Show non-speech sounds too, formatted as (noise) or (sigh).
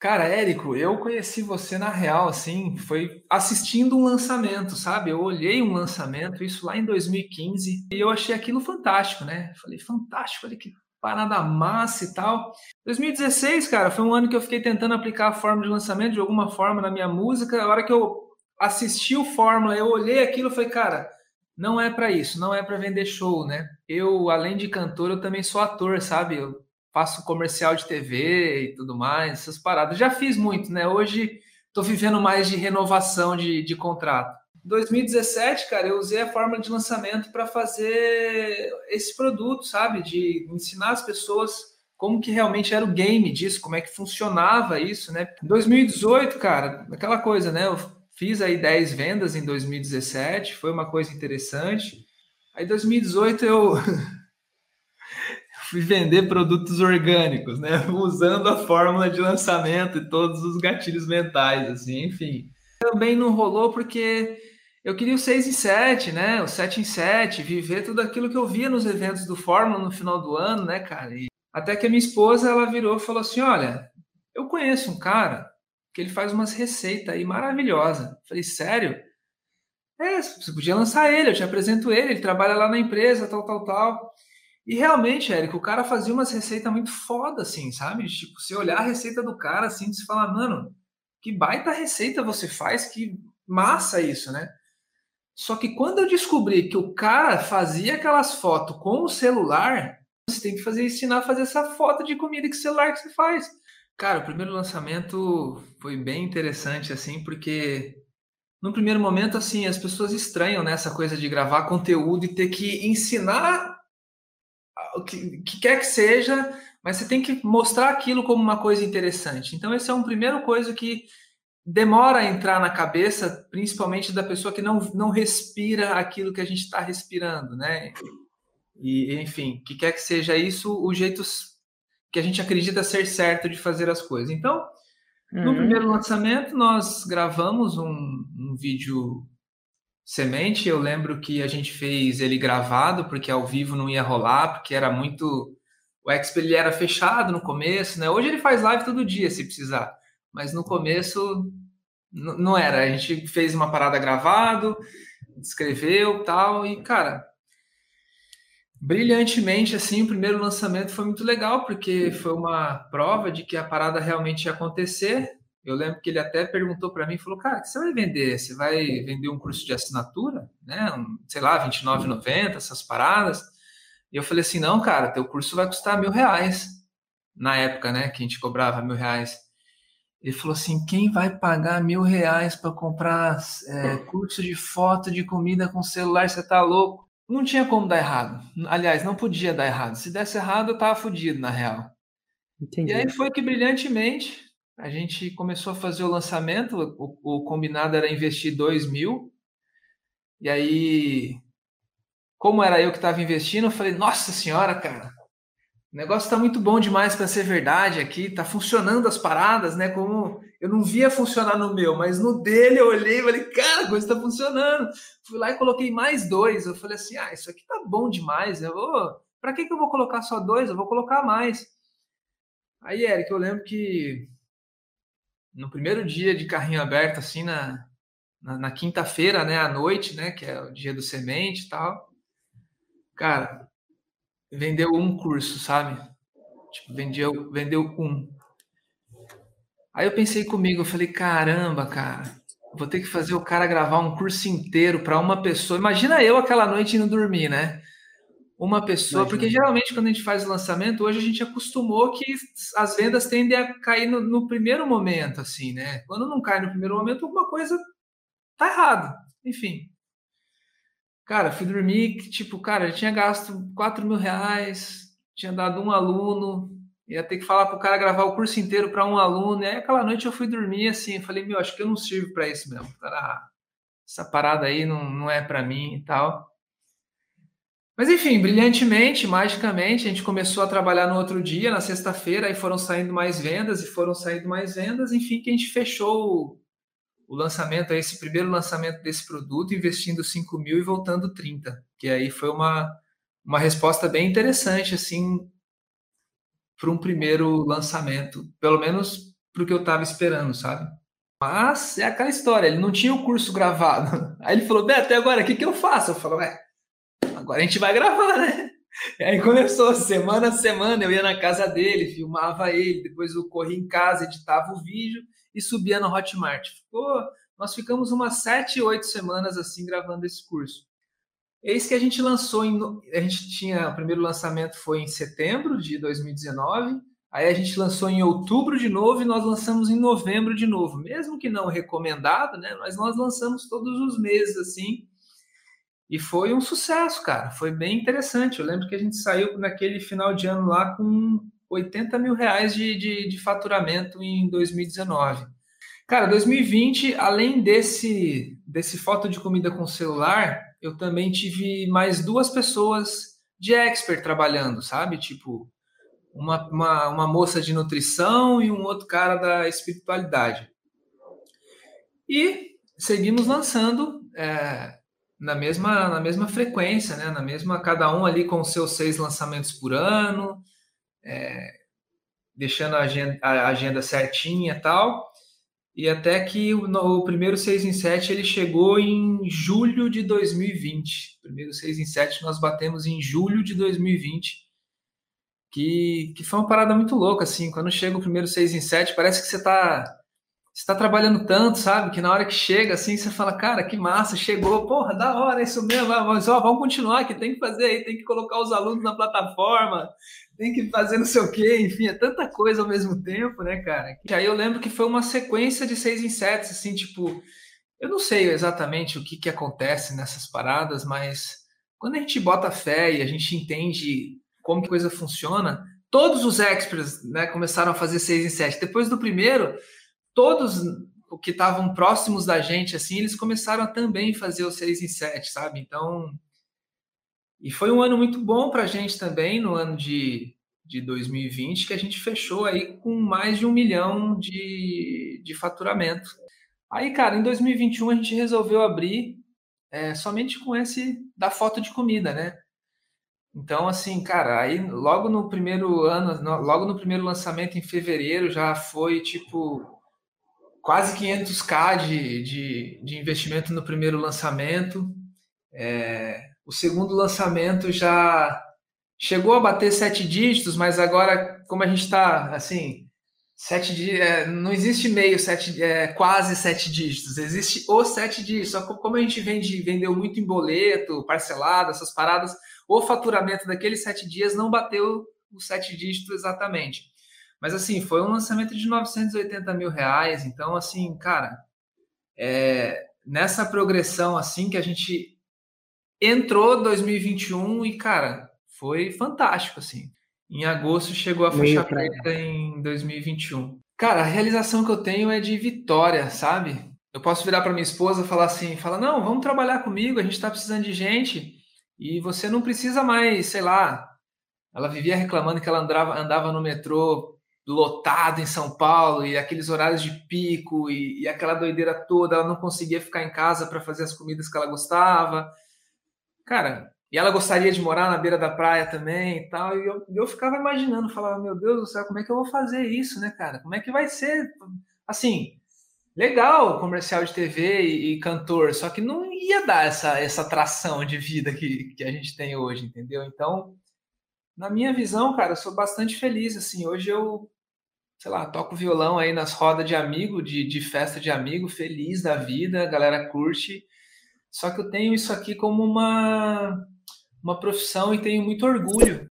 Cara, Érico, eu conheci você na real, assim, foi assistindo um lançamento, sabe? Eu olhei um lançamento, isso lá em 2015, e eu achei aquilo fantástico, né? Falei, fantástico, olha que parada massa e tal. 2016, cara, foi um ano que eu fiquei tentando aplicar a fórmula de lançamento de alguma forma na minha música. A hora que eu assisti o Fórmula, eu olhei aquilo e falei, cara, não é para isso, não é para vender show, né? Eu, além de cantor, eu também sou ator, sabe? Eu faço comercial de TV e tudo mais, essas paradas. Já fiz muito, né? Hoje estou vivendo mais de renovação de, de contrato. Em 2017, cara, eu usei a fórmula de lançamento para fazer esse produto, sabe? De ensinar as pessoas como que realmente era o game disso, como é que funcionava isso, né? Em 2018, cara, aquela coisa, né? Eu fiz aí 10 vendas em 2017, foi uma coisa interessante. Aí 2018 eu (laughs) fui vender produtos orgânicos, né? (laughs) Usando a fórmula de lançamento e todos os gatilhos mentais, assim, enfim. Também não rolou porque eu queria o 6 em 7, né? O 7 em 7, viver tudo aquilo que eu via nos eventos do Fórmula no final do ano, né, cara? E até que a minha esposa, ela virou e falou assim: Olha, eu conheço um cara que ele faz umas receitas aí maravilhosas. Falei, sério? É, você podia lançar ele, eu te apresento ele, ele trabalha lá na empresa, tal, tal, tal. E realmente, Érico, o cara fazia umas receitas muito foda, assim, sabe? Tipo, você olhar a receita do cara, assim, você fala, mano, que baita receita você faz, que massa isso, né? Só que quando eu descobri que o cara fazia aquelas fotos com o celular, você tem que fazer ensinar a fazer essa foto de comida que celular que você faz. Cara, o primeiro lançamento foi bem interessante, assim, porque no primeiro momento, assim, as pessoas estranham nessa né, coisa de gravar conteúdo e ter que ensinar o que, que, quer que seja, mas você tem que mostrar aquilo como uma coisa interessante. Então, esse é um primeiro coisa que demora a entrar na cabeça, principalmente da pessoa que não, não respira aquilo que a gente está respirando, né? E, enfim, que quer que seja isso, o jeito que a gente acredita ser certo de fazer as coisas. Então, uhum. no primeiro lançamento, nós gravamos um, um vídeo Semente, eu lembro que a gente fez ele gravado, porque ao vivo não ia rolar, porque era muito. O Expo ele era fechado no começo, né? Hoje ele faz live todo dia, se precisar. Mas no começo não era. A gente fez uma parada gravado, escreveu tal, e, cara, brilhantemente, assim, o primeiro lançamento foi muito legal, porque foi uma prova de que a parada realmente ia acontecer. Eu lembro que ele até perguntou para mim, falou, cara, o que você vai vender? Você vai vender um curso de assinatura, né? Um, sei lá, R$29,90, essas paradas. E eu falei assim, não, cara, teu curso vai custar mil reais. Na época, né, que a gente cobrava mil reais. Ele falou assim, quem vai pagar mil reais para comprar é, curso de foto de comida com celular? Você tá louco? Não tinha como dar errado. Aliás, não podia dar errado. Se desse errado, eu tava fodido, na real. Entendi. E aí foi que brilhantemente a gente começou a fazer o lançamento, o, o combinado era investir 2 mil, e aí, como era eu que estava investindo, eu falei, nossa senhora, cara, o negócio está muito bom demais para ser verdade aqui, está funcionando as paradas, né? Como eu não via funcionar no meu, mas no dele eu olhei e falei, cara, a coisa está funcionando. Fui lá e coloquei mais dois. Eu falei assim, ah, isso aqui tá bom demais. Eu vou, para que, que eu vou colocar só dois? Eu vou colocar mais. Aí, Eric, eu lembro que no primeiro dia de carrinho aberto, assim, na, na, na quinta-feira, né, à noite, né, que é o dia do semente e tal, cara, vendeu um curso, sabe? Tipo, vendeu, vendeu um. Aí eu pensei comigo, eu falei, caramba, cara, vou ter que fazer o cara gravar um curso inteiro para uma pessoa. Imagina eu aquela noite indo dormir, né? Uma pessoa, Imagina. porque geralmente quando a gente faz o lançamento, hoje a gente acostumou que as vendas tendem a cair no, no, primeiro momento, assim, né? Quando não cai no primeiro momento, alguma coisa tá errado. Enfim. Cara, fui dormir, tipo, cara, eu tinha gasto 4 mil reais, tinha dado um aluno, ia ter que falar para o cara gravar o curso inteiro para um aluno, e aí aquela noite eu fui dormir assim, falei, meu, acho que eu não sirvo para isso mesmo, cara. Essa parada aí não, não é para mim e tal. Mas enfim, brilhantemente, magicamente, a gente começou a trabalhar no outro dia, na sexta-feira, e foram saindo mais vendas, e foram saindo mais vendas, enfim, que a gente fechou o lançamento, esse primeiro lançamento desse produto, investindo 5 mil e voltando 30, que aí foi uma, uma resposta bem interessante, assim, para um primeiro lançamento, pelo menos para o que eu estava esperando, sabe? Mas é aquela história, ele não tinha o curso gravado. (laughs) Aí ele falou, Beto, até agora, o que, que eu faço? Eu falo, ué, agora a gente vai gravar, né? E aí começou, semana a semana, eu ia na casa dele, filmava ele, depois eu corria em casa, editava o vídeo e subia no Hotmart. Ficou, nós ficamos umas sete, oito semanas assim gravando esse curso. Eis que a gente lançou em. A gente tinha. O primeiro lançamento foi em setembro de 2019. Aí a gente lançou em outubro de novo e nós lançamos em novembro de novo. Mesmo que não recomendado, né? Mas nós lançamos todos os meses assim. E foi um sucesso, cara. Foi bem interessante. Eu lembro que a gente saiu naquele final de ano lá com 80 mil reais de, de, de faturamento em 2019. Cara, 2020, além desse, desse foto de comida com celular, eu também tive mais duas pessoas de expert trabalhando, sabe? Tipo, uma, uma, uma moça de nutrição e um outro cara da espiritualidade. E seguimos lançando é, na, mesma, na mesma frequência, né? Na mesma, cada um ali com seus seis lançamentos por ano, é, deixando a agenda, a agenda certinha e tal. E até que o, o, primeiro 6 em 7 ele chegou em julho de 2020. O primeiro 6 em 7 nós batemos em julho de 2020. Que, que foi uma parada muito louca, assim. Quando chega o primeiro 6 em 7, parece que você está você tá trabalhando tanto, sabe? Que na hora que chega, assim, você fala, cara, que massa, chegou, porra, da hora, isso mesmo, mas ó, vamos continuar, que tem que fazer aí, tem que colocar os alunos na plataforma, tem que fazer não sei o quê, enfim, é tanta coisa ao mesmo tempo, né, cara? E aí eu lembro que foi uma sequência de seis sete, assim, tipo, eu não sei exatamente o que, que acontece nessas paradas, mas quando a gente bota fé e a gente entende como que a coisa funciona, todos os experts né, começaram a fazer seis em sete. Depois do primeiro, todos o que estavam próximos da gente, assim, eles começaram a também fazer o seis em sete, sabe? Então, e foi um ano muito bom para a gente também, no ano de, de 2020, que a gente fechou aí com mais de um milhão de, de faturamento. Aí, cara, em 2021 a gente resolveu abrir é, somente com esse da foto de comida, né? Então, assim, cara, aí logo no primeiro ano, logo no primeiro lançamento em fevereiro já foi tipo quase 500k de, de, de investimento no primeiro lançamento. É, o segundo lançamento já chegou a bater sete dígitos, mas agora, como a gente está assim, sete é, não existe meio sete, é, quase sete dígitos, existe os sete dígitos. Só que como a gente vende, vendeu muito em boleto, parcelado, essas paradas, o faturamento daqueles sete dias não bateu os sete dígitos exatamente. Mas assim, foi um lançamento de 980 mil reais. Então, assim, cara, é, nessa progressão assim que a gente entrou 2021 e, cara, foi fantástico, assim. Em agosto chegou a faixa preta em 2021. Cara, a realização que eu tenho é de vitória, sabe? Eu posso virar para minha esposa e falar assim, fala, não, vamos trabalhar comigo, a gente está precisando de gente e você não precisa mais, sei lá. Ela vivia reclamando que ela andava, andava no metrô lotado em São Paulo e aqueles horários de pico e, e aquela doideira toda, ela não conseguia ficar em casa para fazer as comidas que ela gostava. Cara, e ela gostaria de morar na beira da praia também e tal. E eu, eu ficava imaginando, falava, meu Deus do céu, como é que eu vou fazer isso, né, cara? Como é que vai ser? Assim, legal comercial de TV e, e, cantor, só que não ia dar essa, essa tração de vida que, que a gente tem hoje, entendeu? Então, na minha visão, cara, eu sou bastante feliz, assim. Hoje eu, sei lá, toco violão aí nas rodas de amigo, de, de festa de amigo, feliz da vida, a galera curte. Só que eu tenho isso aqui como uma, uma profissão e tenho muito orgulho